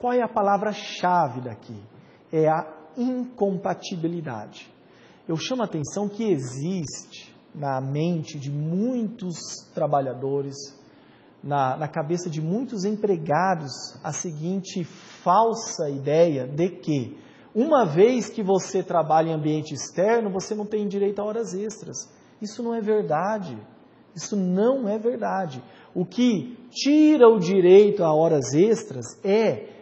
Qual é a palavra-chave daqui? É a incompatibilidade. Eu chamo a atenção que existe na mente de muitos trabalhadores, na, na cabeça de muitos empregados, a seguinte falsa ideia de que, uma vez que você trabalha em ambiente externo, você não tem direito a horas extras. Isso não é verdade. Isso não é verdade. O que tira o direito a horas extras é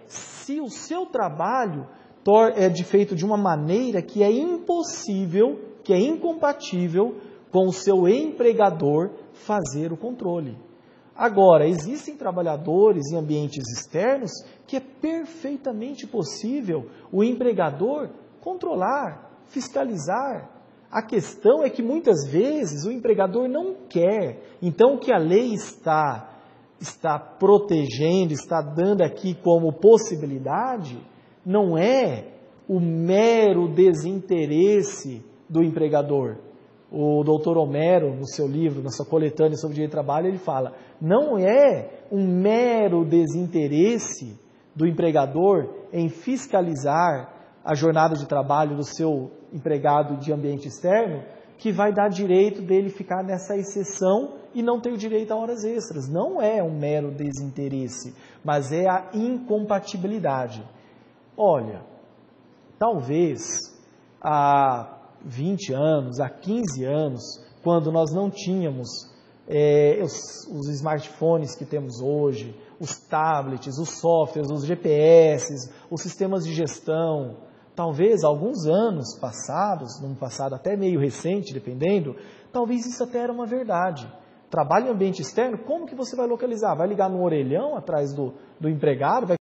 se o seu trabalho é feito de uma maneira que é impossível, que é incompatível com o seu empregador fazer o controle. Agora, existem trabalhadores em ambientes externos que é perfeitamente possível o empregador controlar, fiscalizar. A questão é que muitas vezes o empregador não quer. Então, o que a lei está está protegendo, está dando aqui como possibilidade, não é o mero desinteresse do empregador, o doutor Homero, no seu livro, na sua coletânea sobre direito de trabalho, ele fala: não é um mero desinteresse do empregador em fiscalizar a jornada de trabalho do seu empregado de ambiente externo que vai dar direito dele ficar nessa exceção e não ter o direito a horas extras. Não é um mero desinteresse, mas é a incompatibilidade. Olha, talvez a 20 anos, há 15 anos, quando nós não tínhamos é, os, os, smartphones que temos hoje, os tablets, os softwares, os GPS, os sistemas de gestão, talvez alguns anos passados, num passado até meio recente, dependendo, talvez isso até era uma verdade. Trabalho em ambiente externo, como que você vai localizar? Vai ligar no orelhão atrás do, do empregado? Vai